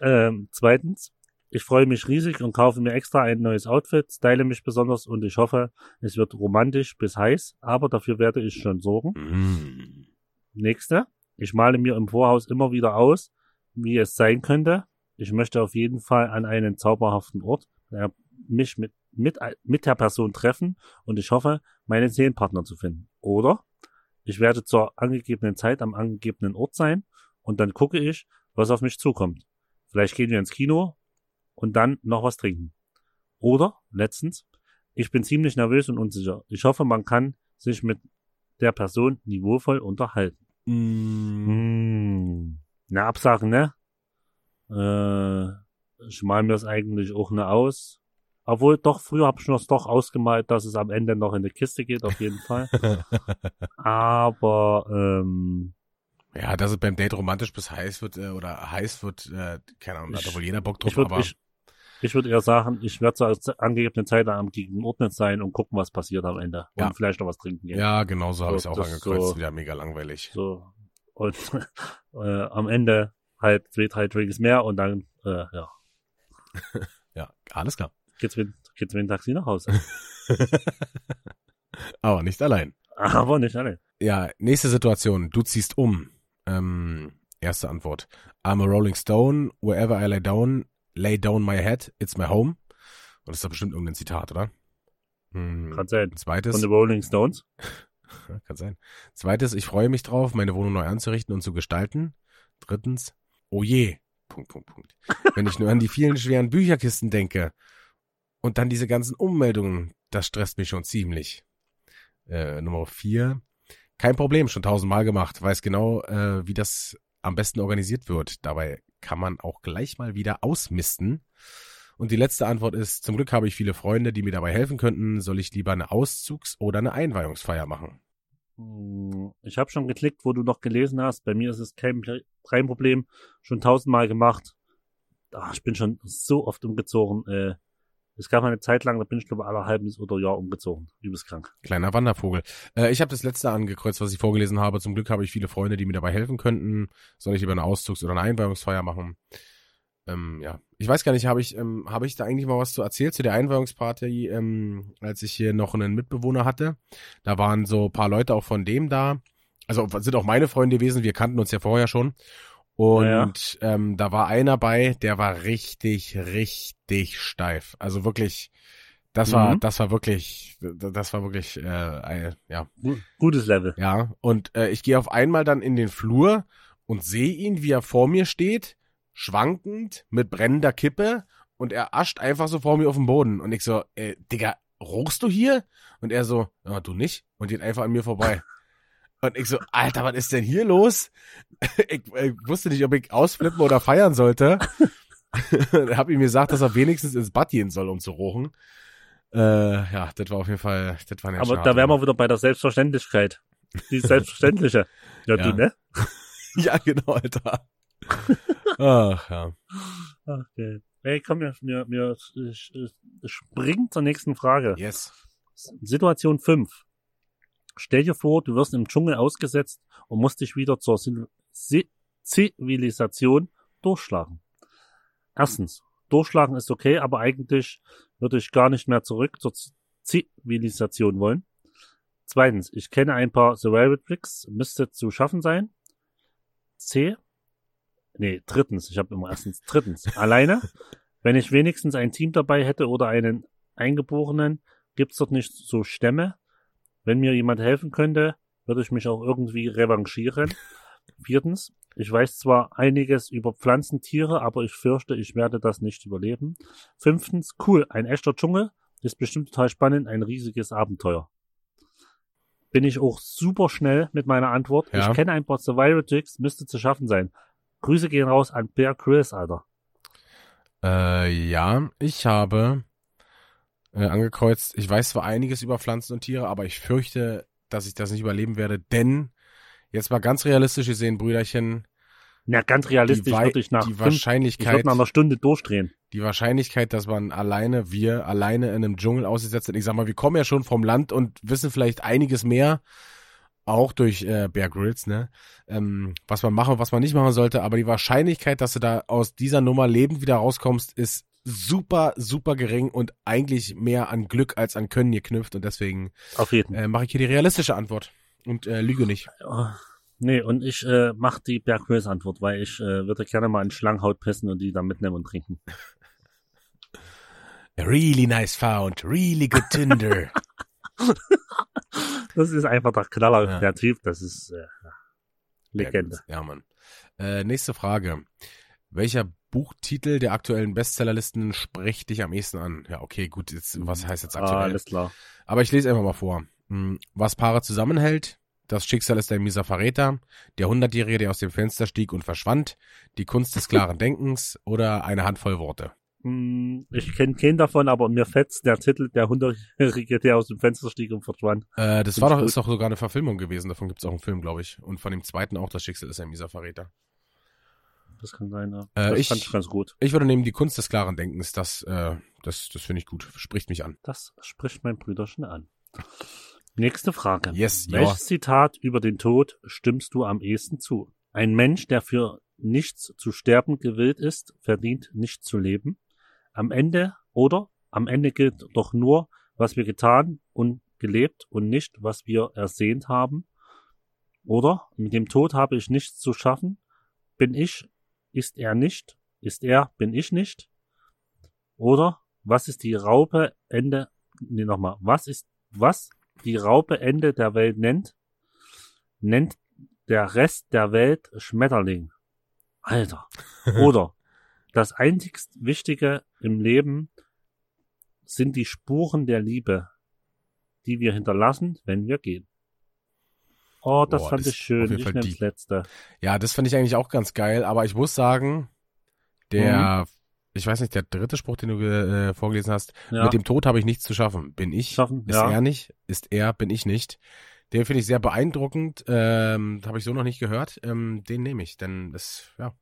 Speaker 2: Ähm, zweitens. Ich freue mich riesig und kaufe mir extra ein neues Outfit, style mich besonders und ich hoffe, es wird romantisch bis heiß, aber dafür werde ich schon sorgen.
Speaker 1: Mm.
Speaker 2: Nächste. Ich male mir im Vorhaus immer wieder aus, wie es sein könnte. Ich möchte auf jeden Fall an einen zauberhaften Ort äh, mich mit, mit, mit der Person treffen und ich hoffe, meinen Seelenpartner zu finden. Oder ich werde zur angegebenen Zeit am angegebenen Ort sein und dann gucke ich, was auf mich zukommt. Vielleicht gehen wir ins Kino und dann noch was trinken. Oder, letztens, ich bin ziemlich nervös und unsicher. Ich hoffe, man kann sich mit der Person niveauvoll unterhalten.
Speaker 1: Mm.
Speaker 2: Hm. Na, Absagen, ne? Äh, ich mal mir das eigentlich auch ne aus. Obwohl, doch, früher habe ich mir das doch ausgemalt, dass es am Ende noch in die Kiste geht, auf jeden Fall. [laughs] Aber, ähm,
Speaker 1: Ja, dass es beim Date romantisch bis heiß wird äh, oder heiß wird, äh, keine Ahnung, da hat wohl jeder Bock drauf,
Speaker 2: ich würde
Speaker 1: aber
Speaker 2: ich, ich würd eher sagen, ich werde zur angegebenen Zeit am gegenordnet sein und gucken, was passiert am Ende. Und
Speaker 1: Ja.
Speaker 2: vielleicht noch was trinken gehen.
Speaker 1: ja, genau so habe ich es auch angekreuzt.
Speaker 2: so-
Speaker 1: Wieder mega langweilig.
Speaker 2: So. Und [laughs] äh, am Ende halt zwei, drei Drinks mehr und dann, äh, ja, [laughs]
Speaker 1: Ja, alles klar.
Speaker 2: geht's mit, geht's mit dem Taxi nach Hause. [laughs]
Speaker 1: Aber nicht allein.
Speaker 2: Aber nicht alle.
Speaker 1: Ja, nächste Situation. Du ziehst um. Ähm, erste Antwort. I'm a Rolling Stone. Wherever I lay down, lay down my head, it's my home. Und das ist doch bestimmt irgendein Zitat, oder? Hm,
Speaker 2: Kann sein.
Speaker 1: Zweites.
Speaker 2: Von den Rolling Stones. [laughs]
Speaker 1: Kann sein. Zweites, ich freue mich drauf, meine Wohnung neu anzurichten und zu gestalten. Drittens, oh je. Punkt, Punkt, Punkt. Wenn ich nur an die vielen schweren Bücherkisten denke und dann diese ganzen Ummeldungen, das stresst mich schon ziemlich. Äh, Nummer vier, kein Problem, schon tausendmal gemacht, weiß genau, äh, wie das am besten organisiert wird. Dabei kann man auch gleich mal wieder ausmisten. Und die letzte Antwort ist, zum Glück habe ich viele Freunde, die mir dabei helfen könnten. Soll ich lieber eine Auszugs- oder eine Einweihungsfeier machen?
Speaker 2: Hm, Ich habe schon geklickt, wo du noch gelesen hast. Bei mir ist es kein, kein Problem. Schon tausendmal gemacht. Ah, ich bin schon so oft umgezogen. Äh, es gab eine Zeit lang, da bin ich glaube alle halbes oder Jahr umgezogen. Übelst krank.
Speaker 1: Kleiner Wandervogel. Äh, ich habe das letzte angekreuzt, was ich vorgelesen habe. Zum Glück habe ich viele Freunde, die mir dabei helfen könnten. Soll ich lieber eine Auszugs- oder eine Einweihungsfeier machen? Ähm, ja, ich weiß gar nicht, habe ich, ähm, habe ich da eigentlich mal was zu erzählt zu der Einweihungsparty, ähm, als ich hier noch einen Mitbewohner hatte. Da waren so paar Leute auch von dem da. Also sind auch meine Freunde gewesen. Wir kannten uns ja vorher schon. Und Ähm, da war einer bei, der war richtig, richtig steif. Also wirklich, das war,
Speaker 2: Mhm.
Speaker 1: das war wirklich, das war wirklich, äh, ein- ja,
Speaker 2: Gu- Gutes Level.
Speaker 1: ja. Und äh, ich gehe auf einmal dann in den Flur und sehe ihn, wie er vor mir steht, schwankend, mit brennender Kippe und er ascht einfach so vor mir auf den Boden. Und ich so, äh, Digga, ruchst du hier? Und er so, ja, du nicht? Und geht einfach an mir vorbei. Und ich so, Alter, was ist denn hier los? [laughs] Ich, ich wusste nicht, ob ich ausflippen oder feiern sollte. [laughs] hab ihm gesagt, dass er wenigstens ins Bad gehen soll, um zu rochen. Äh, ja, das war auf jeden Fall, das war eine
Speaker 2: Aber da wären wir wieder bei der Selbstverständlichkeit. Die [laughs] Selbstverständliche. Ja,
Speaker 1: Ja.
Speaker 2: du, ne?
Speaker 1: Ja, genau, Alter. Ach, ja.
Speaker 2: Okay. Hey, komm, mir, mir, mir ich, springt zur nächsten Frage.
Speaker 1: Yes.
Speaker 2: Situation 5. Stell dir vor, du wirst im Dschungel ausgesetzt und musst dich wieder zur Sil- Si- Zivilisation durchschlagen. Erstens, durchschlagen ist okay, aber eigentlich würde ich gar nicht mehr zurück zur Z- Zivilisation wollen. Zweitens, ich kenne ein paar Survival Tricks, müsste zu schaffen sein. C. Nee, drittens, ich habe immer erstens, drittens, [laughs] alleine. Wenn ich wenigstens ein Team dabei hätte oder einen Eingeborenen, gibt's dort nicht so Stämme, wenn mir jemand helfen könnte, würde ich mich auch irgendwie revanchieren. Viertens, ich weiß zwar einiges über Pflanzen, Tiere, aber ich fürchte, ich werde das nicht überleben. Fünftens, cool, ein echter Dschungel, ist bestimmt total spannend, ein riesiges Abenteuer. Bin ich auch super schnell mit meiner Antwort.
Speaker 1: Ja.
Speaker 2: Ich kenne ein paar Survival-Tricks, müsste zu schaffen sein. Grüße gehen raus an Bear Chris, Alter.
Speaker 1: Äh, ja, ich habe äh, angekreuzt, ich weiß zwar einiges über Pflanzen und Tiere, aber ich fürchte, dass ich das nicht überleben werde, denn jetzt mal ganz realistisch gesehen, Brüderchen,
Speaker 2: Na, ganz realistisch würde ich nach
Speaker 1: die
Speaker 2: fünf, ich
Speaker 1: Wahrscheinlichkeit,
Speaker 2: nach einer Stunde durchdrehen.
Speaker 1: die Wahrscheinlichkeit, dass man alleine, wir alleine in einem Dschungel ausgesetzt sind, ich sag mal, wir kommen ja schon vom Land und wissen vielleicht einiges mehr, auch durch äh, Bear Grylls, ne, ähm, was man machen, was man nicht machen sollte, aber die Wahrscheinlichkeit, dass du da aus dieser Nummer lebend wieder rauskommst, ist super, super gering und eigentlich mehr an Glück als an Können geknüpft und deswegen
Speaker 2: Auf jeden Fall.
Speaker 1: äh, mache ich hier die realistische Antwort und äh, lüge nicht.
Speaker 2: Oh, nee, und ich äh, mach die Chris Antwort, weil ich äh, würde gerne mal in Schlangenhaut pissen und die dann mitnehmen und trinken.
Speaker 1: Really nice found, really good Tinder. [laughs]
Speaker 2: Das ist einfach der Knaller,
Speaker 1: Ja.
Speaker 2: der Typ, das ist äh, Legende.
Speaker 1: Ja, Mann. Äh, nächste Frage. Welcher Buchtitel der aktuellen Bestsellerlisten spricht dich am ehesten an? Ja, okay, gut, jetzt, was heißt jetzt
Speaker 2: Ah,
Speaker 1: aktuell?
Speaker 2: alles klar.
Speaker 1: Aber ich lese einfach mal vor. Hm, Was Paare zusammenhält, das Schicksal ist ein mieser Verräter, der Hundertjährige, der aus dem Fenster stieg und verschwand, die Kunst des klaren [laughs] Denkens oder eine Handvoll Worte.
Speaker 2: Hm, Ich kenne keinen davon, aber mir fetzt der Titel, der Hundertjährige, der aus dem Fenster stieg und verschwand.
Speaker 1: Äh, das war doch,
Speaker 2: gut.
Speaker 1: ist doch sogar eine Verfilmung gewesen, davon gibt es auch einen Film, glaube ich. Und von dem zweiten auch, das Schicksal ist ein mieser Verräter.
Speaker 2: Das kann sein, ja.
Speaker 1: Äh,
Speaker 2: das
Speaker 1: ich-
Speaker 2: fand ich ganz gut.
Speaker 1: Ich würde nehmen die Kunst des klaren Denkens, das, äh, das, das finde ich gut, spricht mich an.
Speaker 2: Das spricht mein Brüderchen an. Nächste Frage.
Speaker 1: Yes, ja.
Speaker 2: Welches Zitat über den Tod stimmst du am ehesten zu? Ein Mensch, der für nichts zu sterben gewillt ist, verdient nicht zu leben. Am Ende oder am Ende gilt doch nur, was wir getan und gelebt und nicht, was wir ersehnt haben. Oder mit dem Tod habe ich nichts zu schaffen. Bin ich, ist er nicht, ist er, bin ich nicht. Oder was ist die Raupe Ende, nee, nochmal, was ist, was die Raupe Ende der Welt nennt, nennt der Rest der Welt Schmetterling. Alter. [laughs] Oder das einzigst Wichtige im Leben sind die Spuren der Liebe, die wir hinterlassen, wenn wir gehen. Oh, das
Speaker 1: Boah,
Speaker 2: fand
Speaker 1: das
Speaker 2: ich schön.
Speaker 1: auf jeden
Speaker 2: Ich
Speaker 1: Fall
Speaker 2: nehme das letzte.
Speaker 1: Ja, das fand ich eigentlich auch ganz geil, aber ich muss sagen, der, ich weiß nicht, der dritte Spruch, den du äh, vorgelesen hast,
Speaker 2: Ja,
Speaker 1: mit dem Tod habe ich nichts zu schaffen. Bin ich,
Speaker 2: Schaffen,
Speaker 1: ist
Speaker 2: ja.
Speaker 1: er nicht, ist er, bin ich nicht. Den finde ich sehr beeindruckend, ähm, habe ich so noch nicht gehört. Ähm, den nehme ich, denn das, ja,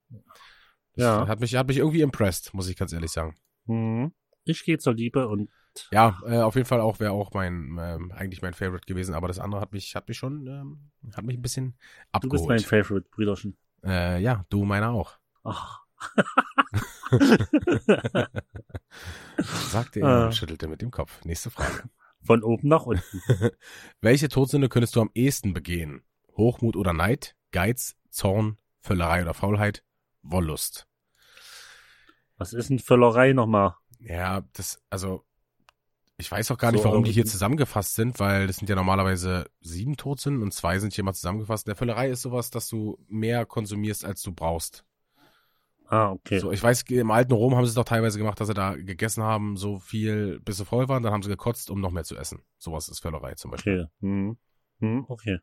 Speaker 1: das
Speaker 2: Ja.
Speaker 1: hat mich, hat mich irgendwie impressed, muss ich ganz ehrlich sagen.
Speaker 2: Mhm. Ich gehe zur Liebe und
Speaker 1: Ja, äh, auf jeden Fall auch wäre auch mein ähm, eigentlich mein Favorite gewesen, aber das andere hat mich hat mich schon ähm, hat mich ein bisschen
Speaker 2: du bist mein
Speaker 1: abgeholt.
Speaker 2: Favorite, Brüderchen.
Speaker 1: Äh, ja, du meiner auch.
Speaker 2: Ach. [laughs]
Speaker 1: Sagte er
Speaker 2: Ah.
Speaker 1: und schüttelte mit dem Kopf. Nächste Frage. [laughs]
Speaker 2: Von oben nach unten. [laughs]
Speaker 1: Welche Todsünde könntest du am ehesten begehen? Hochmut oder Neid? Geiz, Zorn, Völlerei oder Faulheit? Wollust.
Speaker 2: Was ist denn Völlerei nochmal?
Speaker 1: Ja, das, also, ich weiß auch gar nicht,
Speaker 2: So,
Speaker 1: warum die hier zusammengefasst sind, weil das sind ja normalerweise sieben Todsünden und zwei sind hier mal zusammengefasst. In der Völlerei ist sowas, dass du mehr konsumierst, als du brauchst.
Speaker 2: Ah, okay.
Speaker 1: So, ich weiß, im alten Rom haben sie es doch teilweise gemacht, dass sie da gegessen haben, so viel, bis sie voll waren, dann haben sie gekotzt, um noch mehr zu essen. Sowas ist Völlerei zum Beispiel.
Speaker 2: Okay. Hm. Hm, okay.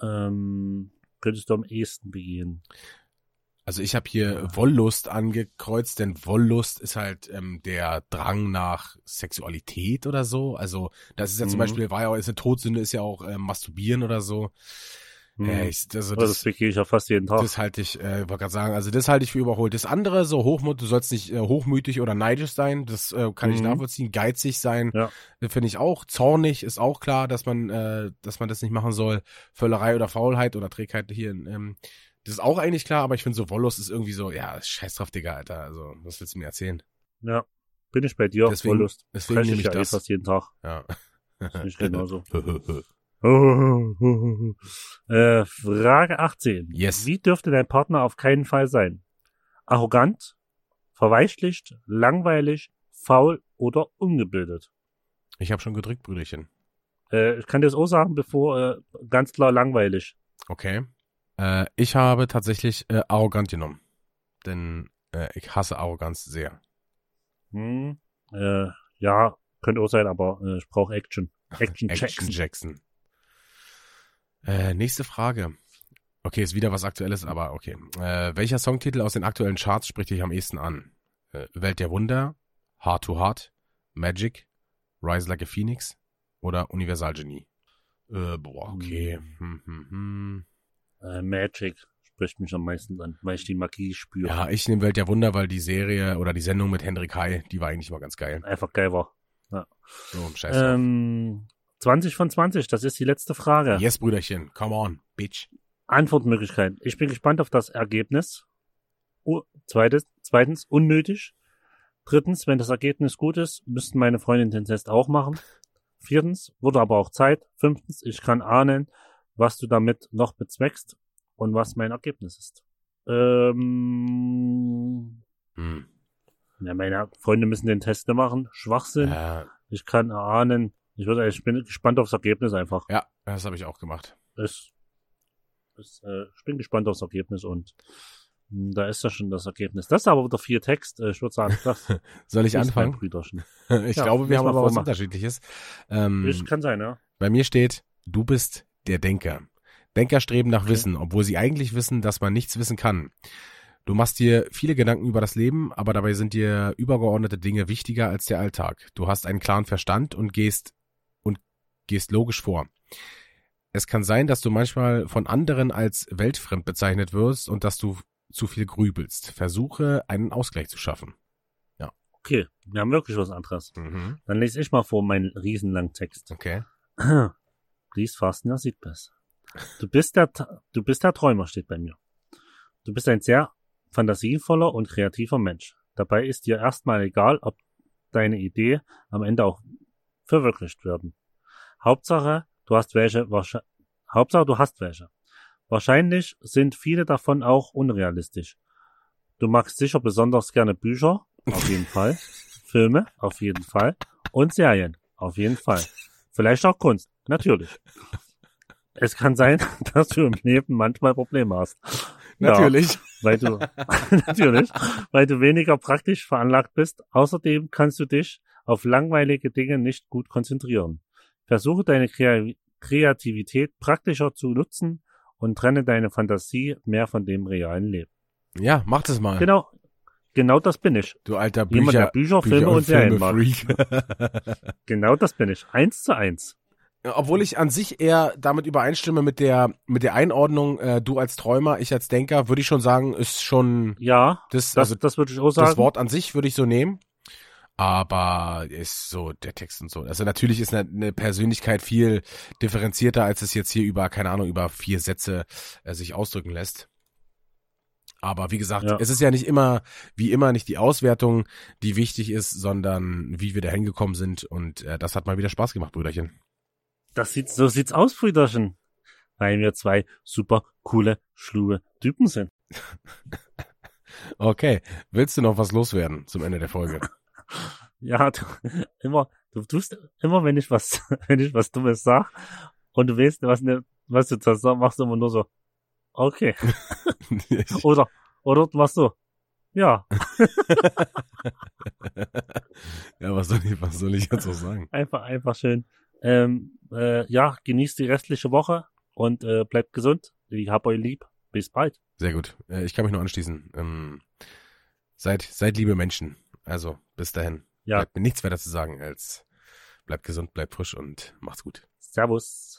Speaker 2: Ähm, könntest du am ehesten begehen?
Speaker 1: Also ich habe hier Wollust angekreuzt, denn Wollust ist halt ähm, der Drang nach Sexualität oder so. Also das ist ja zum
Speaker 2: Mhm.
Speaker 1: Beispiel, war ja, ist eine Todsünde, ist ja auch ähm, Masturbieren oder so.
Speaker 2: Hm.
Speaker 1: Äh, ich, also
Speaker 2: Aber das
Speaker 1: das,
Speaker 2: ich ja fast jeden Tag.
Speaker 1: das halte ich, äh, wollte gerade sagen, also das halte ich für überholt. Das andere, so Hochmut, du sollst nicht äh, hochmütig oder neidisch sein, das äh, kann ich
Speaker 2: Mhm.
Speaker 1: nachvollziehen. Geizig sein,
Speaker 2: Ja.
Speaker 1: äh, finde ich auch. Zornig ist auch klar, dass man, äh, dass man das nicht machen soll. Völlerei oder Faulheit oder Trägheit hier, ähm, das ist auch eigentlich klar, aber ich finde so Wollust ist irgendwie so, ja, scheiß drauf, Digga, Alter. Also, was willst du mir erzählen?
Speaker 2: Ja. Bin ich bei dir?
Speaker 1: Deswegen-
Speaker 2: Wollust.
Speaker 1: Deswegen
Speaker 2: Fress
Speaker 1: nehme
Speaker 2: ich eh
Speaker 1: das.
Speaker 2: fast jeden Tag.
Speaker 1: Ja.
Speaker 2: Ist nicht genauso. [laughs] [laughs] äh, Frage 18.
Speaker 1: Yes.
Speaker 2: Wie dürfte dein Partner auf keinen Fall sein? Arrogant, verweichlicht, langweilig, faul oder ungebildet?
Speaker 1: Ich habe schon gedrückt, Brüderchen.
Speaker 2: Äh, ich kann dir das auch sagen, bevor äh, ganz klar langweilig.
Speaker 1: Okay. Äh, ich habe tatsächlich äh, arrogant genommen. Denn äh, ich hasse Arroganz sehr.
Speaker 2: Hm, äh, ja, könnte auch sein, aber äh, ich brauche Action. [laughs] Action,
Speaker 1: Action
Speaker 2: Jackson.
Speaker 1: Jackson. Äh, nächste Frage. Okay, ist wieder was Aktuelles, aber okay. Äh, welcher Songtitel aus den aktuellen Charts spricht dich am ehesten an? Äh, Welt der Wunder, Heart to Heart, Magic, Rise Like a Phoenix oder Universal Genie? Äh, boah, okay. Hm, hm, hm.
Speaker 2: Äh, Magic spricht mich am meisten an, weil ich die Magie spüre.
Speaker 1: Ja, ich nehme Welt der Wunder, weil die Serie oder die Sendung mit Hendrik Hai, die war eigentlich immer ganz geil.
Speaker 2: Einfach geil war.
Speaker 1: So, scheiß drauf.
Speaker 2: Ähm, 20 von 20, das ist die letzte Frage.
Speaker 1: Yes, Brüderchen, come on, bitch.
Speaker 2: Antwortmöglichkeiten. Ich bin gespannt auf das Ergebnis. Oh, zweites, zweitens, unnötig. Drittens, wenn das Ergebnis gut ist, müssten meine Freundin den Test auch machen. Viertens, wurde aber auch Zeit. Fünftens, ich kann ahnen, was du damit noch bezweckst und was mein Ergebnis ist. Ähm,
Speaker 1: Hm.
Speaker 2: ja, meine Freunde müssen den Test machen. Schwachsinn.
Speaker 1: Äh,
Speaker 2: Ich kann erahnen. Ich, würde, ich bin gespannt aufs Ergebnis einfach.
Speaker 1: ja, das habe ich auch gemacht.
Speaker 2: Es, es, äh, ich bin gespannt aufs Ergebnis und mh, da ist ja schon das Ergebnis. Das ist aber wieder viel Text. Äh, Ich würde sagen, das [laughs]
Speaker 1: Soll ich anfangen? [laughs] Ich
Speaker 2: Ja,
Speaker 1: glaube, wir haben aber was. Unterschiedliches. Ähm,
Speaker 2: Das kann sein, ja.
Speaker 1: bei mir steht, du bist der Denker. Denker streben nach
Speaker 2: Okay.
Speaker 1: Wissen, obwohl sie eigentlich wissen, dass man nichts wissen kann. Du machst dir viele Gedanken über das Leben, aber dabei sind dir übergeordnete Dinge wichtiger als der Alltag. Du hast einen klaren Verstand und gehst und gehst logisch vor. Es kann sein, dass du manchmal von anderen als weltfremd bezeichnet wirst und dass du zu viel grübelst. Versuche einen Ausgleich zu schaffen.
Speaker 2: Okay, wir haben wirklich was anderes.
Speaker 1: Mhm.
Speaker 2: Dann lese ich mal vor meinen riesenlangen Text.
Speaker 1: Okay. [clears throat]
Speaker 2: Please fasten your seatbelts. Du bist der, du bist der Träumer, steht bei mir. Du bist ein sehr fantasievoller und kreativer Mensch. Dabei ist dir erstmal egal, ob deine Idee am Ende auch verwirklicht werden. Hauptsache, du hast welche, wahrscheinlich, Hauptsache, du hast welche. Wahrscheinlich sind viele davon auch unrealistisch. Du magst sicher besonders gerne Bücher, auf jeden Fall, [laughs] Filme, auf jeden Fall, und Serien, auf jeden Fall. Vielleicht auch Kunst, natürlich. Es kann sein, [laughs] dass du im Leben manchmal Probleme hast. Ja,
Speaker 1: Natürlich.
Speaker 2: weil du, [laughs] natürlich, weil du weniger praktisch veranlagt bist. Außerdem kannst du dich auf langweilige Dinge nicht gut konzentrieren. Versuche deine Krea- Kreativität praktischer zu nutzen und trenne deine Fantasie mehr von dem realen Leben.
Speaker 1: Ja, mach das mal.
Speaker 2: Genau, genau das bin ich.
Speaker 1: Du alter
Speaker 2: Jemand, der
Speaker 1: Bücher,
Speaker 2: Bücher, Filme und Serien mag. [laughs] Genau das bin ich. Eins zu eins.
Speaker 1: Obwohl ich an sich eher damit übereinstimme mit der mit der Einordnung, äh, du als Träumer, ich als Denker, würde ich schon sagen, ist schon
Speaker 2: Ja,
Speaker 1: das,
Speaker 2: das,
Speaker 1: also
Speaker 2: das würde ich auch sagen.
Speaker 1: das Wort an sich würde ich so nehmen. Aber ist so der Text und so. Also natürlich ist eine, eine Persönlichkeit viel differenzierter, als es jetzt hier über, keine Ahnung, über vier Sätze äh, sich ausdrücken lässt. Aber wie gesagt,
Speaker 2: Ja.
Speaker 1: es ist ja nicht immer, wie immer, nicht die Auswertung, die wichtig ist, sondern wie wir da hingekommen sind. Und äh, das hat mal wieder Spaß gemacht, Brüderchen.
Speaker 2: Das sieht, so sieht's aus, Brüderchen. Weil wir zwei super coole, schlue Typen sind. [laughs]
Speaker 1: Okay, willst du noch was loswerden zum Ende der Folge? [laughs]
Speaker 2: Ja, du, immer, du tust immer, wenn ich was, [laughs] wenn ich was Dummes sag und du weißt, was, ne, was du da sagst, machst du immer nur so, okay. [laughs] Oder, oder du machst so, ja, [laughs]
Speaker 1: ja, was soll ich, was soll ich jetzt so sagen?
Speaker 2: einfach, einfach schön. Ähm, äh, ja, genießt die restliche Woche und äh, bleibt gesund. Ich hab euch lieb. Bis bald.
Speaker 1: Sehr gut. Äh, ich kann mich nur anschließen. Ähm, seid, seid liebe Menschen. Also, bis dahin.
Speaker 2: Ja.
Speaker 1: Bleibt mir nichts weiter zu sagen als bleibt gesund, bleibt frisch und macht's gut.
Speaker 2: Servus.